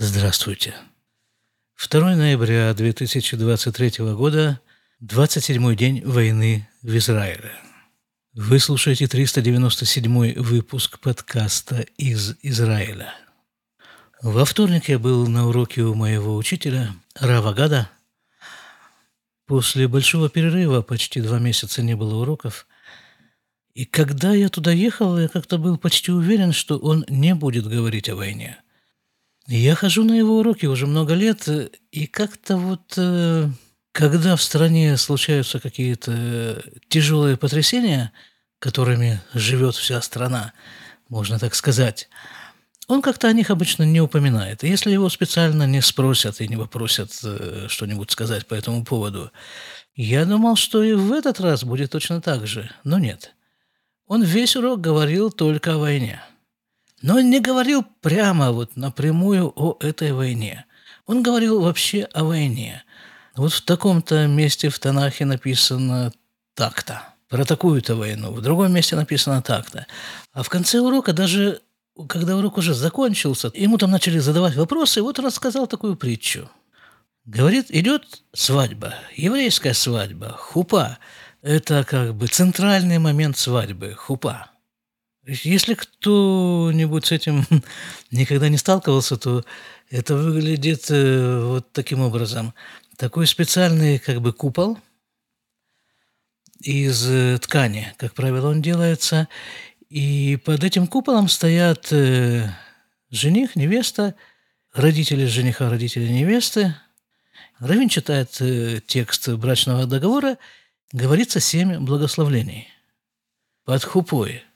Здравствуйте. 2 ноября 2023 года, 27-й день войны в Израиле. Вы слушаете 397-й выпуск подкаста из Израиля. Во вторник я был на уроке у моего учителя Рава Гада. После большого перерыва, почти два месяца не было уроков, и когда я туда ехал, я как-то был почти уверен, что он не будет говорить о войне – я хожу на его уроки уже много лет, и как-то вот, э, когда в стране случаются какие-то тяжелые потрясения, которыми живет вся страна, можно так сказать, он как-то о них обычно не упоминает. если его специально не спросят и не попросят э, что-нибудь сказать по этому поводу, я думал, что и в этот раз будет точно так же, но нет. Он весь урок говорил только о войне – но он не говорил прямо вот напрямую о этой войне. Он говорил вообще о войне. Вот в таком-то месте в Танахе написано так-то, про такую-то войну, в другом месте написано так-то. А в конце урока даже, когда урок уже закончился, ему там начали задавать вопросы, и вот он рассказал такую притчу. Говорит, идет свадьба, еврейская свадьба, хупа. Это как бы центральный момент свадьбы, хупа. Если кто-нибудь с этим никогда не сталкивался, то это выглядит э, вот таким образом. Такой специальный как бы купол из э, ткани, как правило, он делается. И под этим куполом стоят э, жених, невеста, родители жениха, родители невесты. Равин читает текст брачного договора, говорится семь благословлений. Под хупой –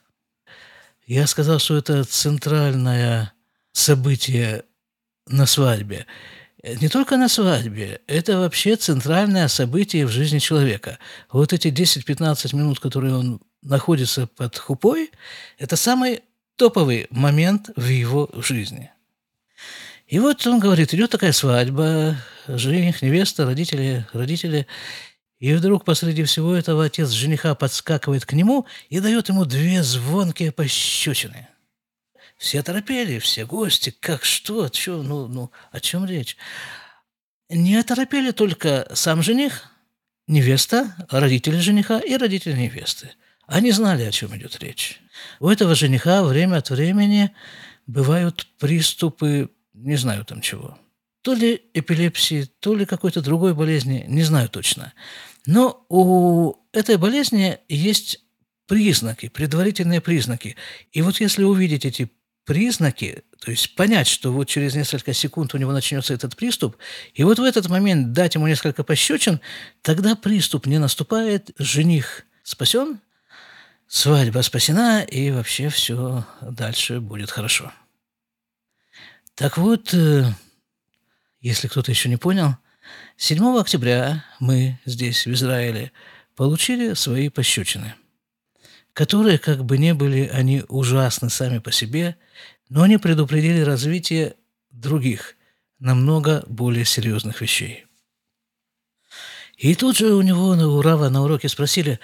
я сказал, что это центральное событие на свадьбе. Не только на свадьбе, это вообще центральное событие в жизни человека. Вот эти 10-15 минут, которые он находится под хупой, это самый топовый момент в его жизни. И вот он говорит, идет такая свадьба, жених, невеста, родители, родители – и вдруг посреди всего этого отец жениха подскакивает к нему и дает ему две звонкие пощечины. Все торопели, все гости, как что, что, ну, ну, о чем речь? Не оторопели только сам жених, невеста, родители жениха и родители невесты. Они знали, о чем идет речь. У этого жениха время от времени бывают приступы, не знаю там чего. То ли эпилепсии, то ли какой-то другой болезни, не знаю точно. Но у этой болезни есть признаки, предварительные признаки. И вот если увидеть эти признаки, то есть понять, что вот через несколько секунд у него начнется этот приступ, и вот в этот момент дать ему несколько пощечин, тогда приступ не наступает, жених спасен, свадьба спасена, и вообще все дальше будет хорошо. Так вот, э, если кто-то еще не понял – 7 октября мы здесь, в Израиле, получили свои пощечины, которые, как бы не были они ужасны сами по себе, но они предупредили развитие других, намного более серьезных вещей. И тут же у него на Урава на уроке спросили,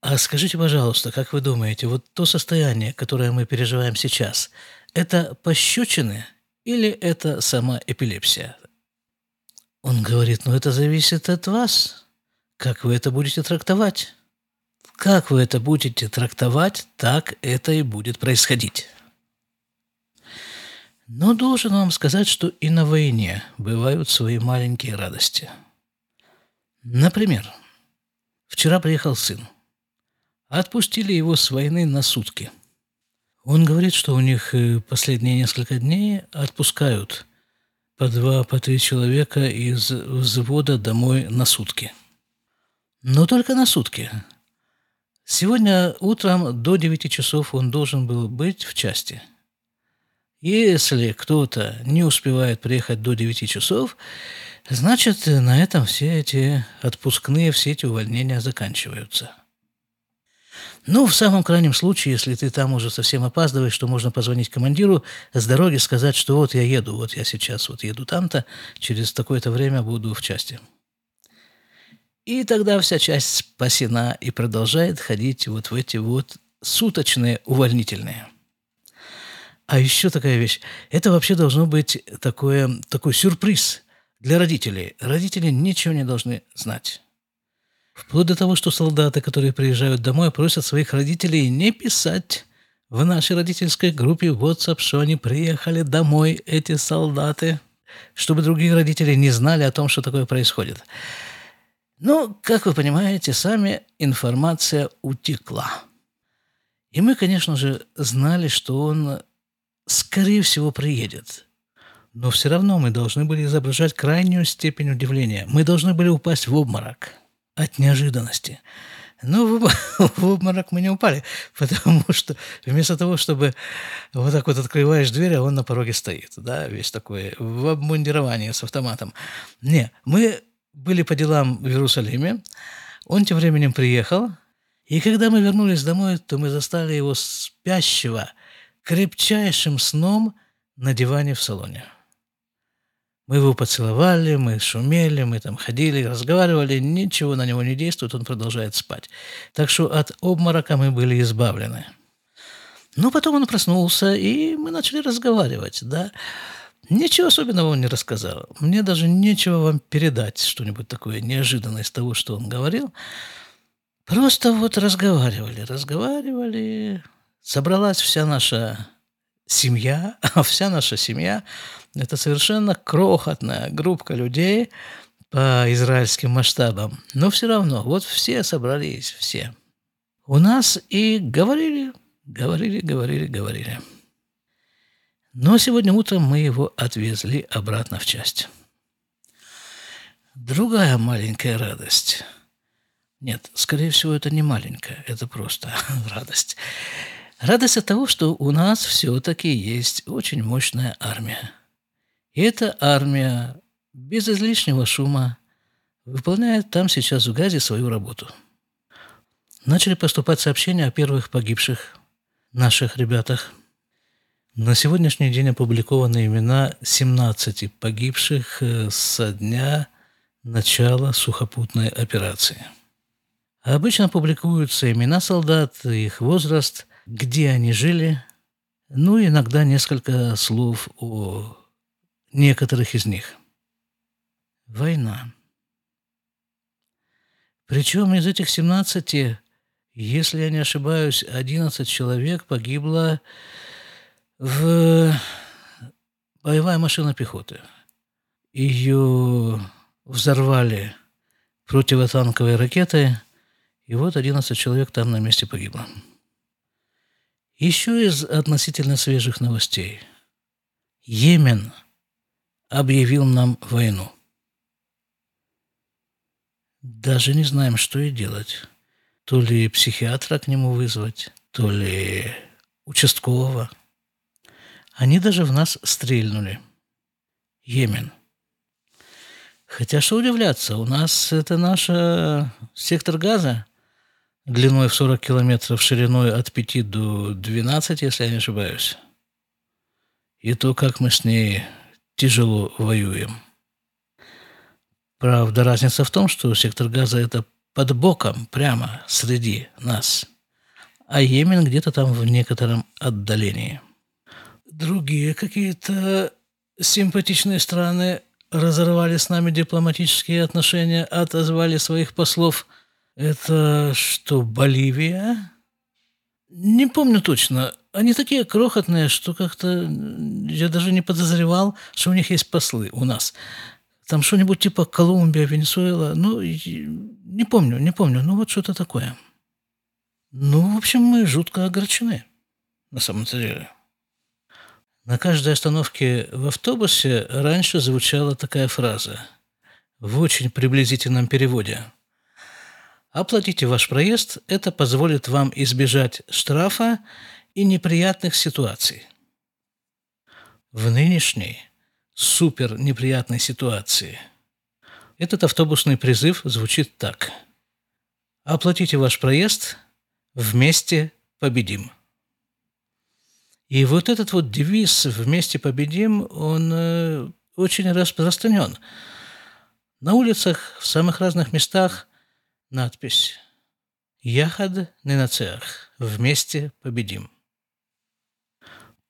а скажите, пожалуйста, как вы думаете, вот то состояние, которое мы переживаем сейчас, это пощечины или это сама эпилепсия? Он говорит, ну это зависит от вас. Как вы это будете трактовать? Как вы это будете трактовать, так это и будет происходить. Но должен вам сказать, что и на войне бывают свои маленькие радости. Например, вчера приехал сын. Отпустили его с войны на сутки. Он говорит, что у них э, последние несколько дней отпускают – по два, по три человека из взвода домой на сутки. Но только на сутки. Сегодня утром до 9 часов он должен был быть в части. Если кто-то не успевает приехать до 9 часов, значит, на этом все эти отпускные, все эти увольнения заканчиваются – ну, в самом крайнем случае, если ты там уже совсем опаздываешь, то можно позвонить командиру с дороги, сказать, что вот я еду, вот я сейчас вот еду там-то, через такое-то время буду в части. И тогда вся часть спасена и продолжает ходить вот в эти вот суточные увольнительные. А еще такая вещь. Это вообще должно быть такое, такой сюрприз для родителей. Родители ничего не должны знать. Вплоть до того, что солдаты, которые приезжают домой, просят своих родителей не писать в нашей родительской группе WhatsApp, что они приехали домой, эти солдаты, чтобы другие родители не знали о том, что такое происходит. Но, как вы понимаете, сами информация утекла. И мы, конечно же, знали, что он, скорее всего, приедет. Но все равно мы должны были изображать крайнюю степень удивления. Мы должны были упасть в обморок от неожиданности. Но в, в обморок мы не упали, потому что вместо того, чтобы вот так вот открываешь дверь, а он на пороге стоит, да, весь такой в обмундировании с автоматом. Не, мы были по делам в Иерусалиме, он тем временем приехал, и когда мы вернулись домой, то мы застали его спящего крепчайшим сном на диване в салоне. Мы его поцеловали, мы шумели, мы там ходили, разговаривали, ничего на него не действует, он продолжает спать. Так что от обморока мы были избавлены. Но потом он проснулся, и мы начали разговаривать, да. Ничего особенного он не рассказал. Мне даже нечего вам передать что-нибудь такое неожиданное из того, что он говорил. Просто вот разговаривали, разговаривали. Собралась вся наша семья, а вся наша семья – это совершенно крохотная группа людей по израильским масштабам. Но все равно, вот все собрались, все. У нас и говорили, говорили, говорили, говорили. Но сегодня утром мы его отвезли обратно в часть. Другая маленькая радость. Нет, скорее всего, это не маленькая, это просто радость. Радость от того, что у нас все-таки есть очень мощная армия. И эта армия без излишнего шума выполняет там сейчас в Газе свою работу. Начали поступать сообщения о первых погибших наших ребятах – на сегодняшний день опубликованы имена 17 погибших э, со дня начала сухопутной операции. Обычно публикуются имена солдат, их возраст, где они жили, ну иногда несколько слов о некоторых из них. Война. Причем из этих 17, если я не ошибаюсь, 11 человек погибло в боевая машина пехоты. Ее взорвали противотанковые ракеты, и вот 11 человек там на месте погибло. Еще из относительно свежих новостей. Йемен объявил нам войну. Даже не знаем, что и делать. То ли психиатра к нему вызвать, то ли участкового – они даже в нас стрельнули. Йемен. Хотя что удивляться, у нас это наш сектор газа длиной в 40 километров, шириной от 5 до 12, если я не ошибаюсь. И то, как мы с ней тяжело воюем. Правда, разница в том, что сектор газа – это под боком, прямо среди нас, а Йемен где-то там в некотором отдалении – другие какие-то симпатичные страны разорвали с нами дипломатические отношения, отозвали своих послов. Это что, Боливия? Не помню точно. Они такие крохотные, что как-то я даже не подозревал, что у них есть послы у нас. Там что-нибудь типа Колумбия, Венесуэла. Ну, не помню, не помню. Ну, вот что-то такое. Ну, в общем, мы жутко огорчены, на самом деле. На каждой остановке в автобусе раньше звучала такая фраза в очень приблизительном переводе. Оплатите ваш проезд, это позволит вам избежать штрафа и неприятных ситуаций. В нынешней супер неприятной ситуации этот автобусный призыв звучит так. Оплатите ваш проезд, вместе победим. И вот этот вот девиз «Вместе победим», он э, очень распространен. На улицах, в самых разных местах надпись «Яхад ненацеах» – «Вместе победим».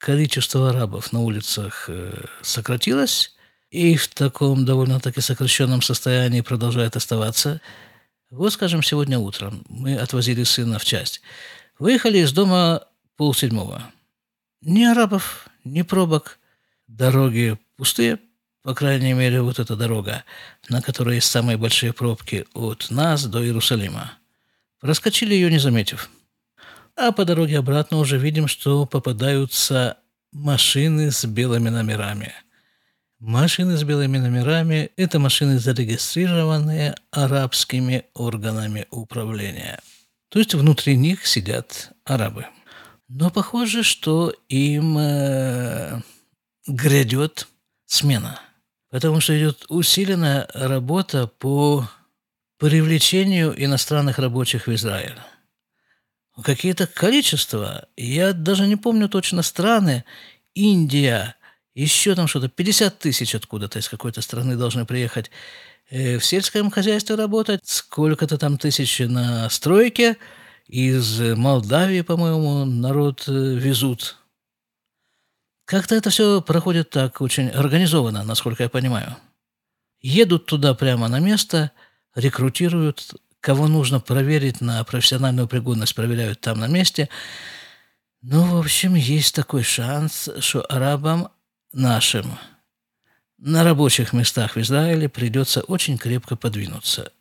количество арабов на улицах э, сократилось, и в таком довольно-таки сокращенном состоянии продолжает оставаться. Вот, скажем, сегодня утром мы отвозили сына в часть. Выехали из дома полседьмого. Ни арабов, ни пробок. Дороги пустые, по крайней мере, вот эта дорога, на которой есть самые большие пробки от нас до Иерусалима. Проскочили ее, не заметив. А по дороге обратно уже видим, что попадаются машины с белыми номерами. Машины с белыми номерами – это машины, зарегистрированные арабскими органами управления. То есть внутри них сидят арабы. Но похоже, что им э, грядет смена, потому что идет усиленная работа по привлечению иностранных рабочих в Израиль. Какие-то количества, я даже не помню точно страны, Индия, еще там что-то, 50 тысяч откуда-то из какой-то страны должны приехать э, в сельском хозяйстве работать, сколько-то там тысяч на стройке, из Молдавии, по-моему, народ э, везут как-то это все проходит так очень организованно, насколько я понимаю. Едут туда прямо на место, рекрутируют, кого нужно проверить на профессиональную пригодность, проверяют там на месте. Ну, в общем, есть такой шанс, что арабам нашим на рабочих местах в Израиле придется очень крепко подвинуться.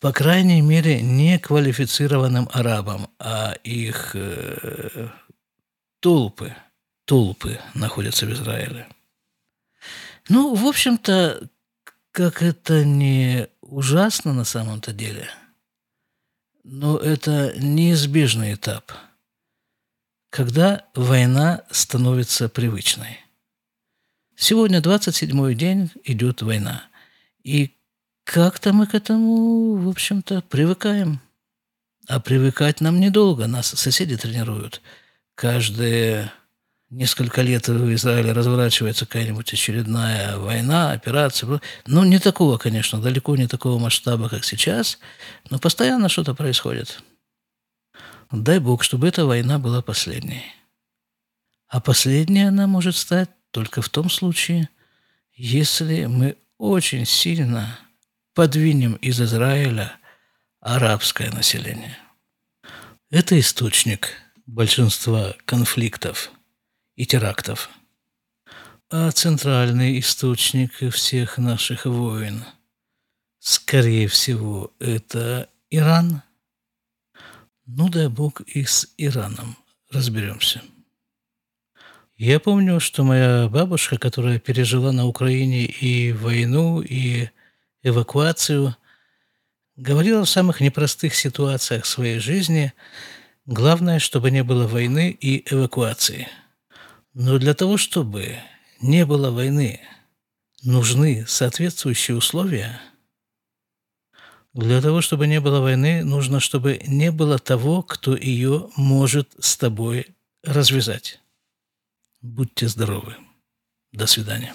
По крайней мере, не квалифицированным арабам, а их э, толпы – толпы находятся в Израиле. Ну, в общем-то, как это не ужасно на самом-то деле, но это неизбежный этап, когда война становится привычной. Сегодня 27-й день идет война. И как-то мы к этому, в общем-то, привыкаем. А привыкать нам недолго. Нас соседи тренируют. Каждые несколько лет в Израиле разворачивается какая-нибудь очередная война, операция. Ну, не такого, конечно, далеко не такого масштаба, как сейчас, но постоянно что-то происходит. Дай Бог, чтобы эта война была последней. А последней она может стать только в том случае, если мы очень сильно подвинем из Израиля арабское население. Это источник большинства конфликтов – и терактов. А центральный источник всех наших войн, скорее всего, это Иран. Ну, дай бог, и с Ираном разберемся. Я помню, что моя бабушка, которая пережила на Украине и войну, и эвакуацию, говорила в самых непростых ситуациях своей жизни, главное, чтобы не было войны и эвакуации – но для того, чтобы не было войны, нужны соответствующие условия. Для того, чтобы не было войны, нужно, чтобы не было того, кто ее может с тобой развязать. Будьте здоровы. До свидания.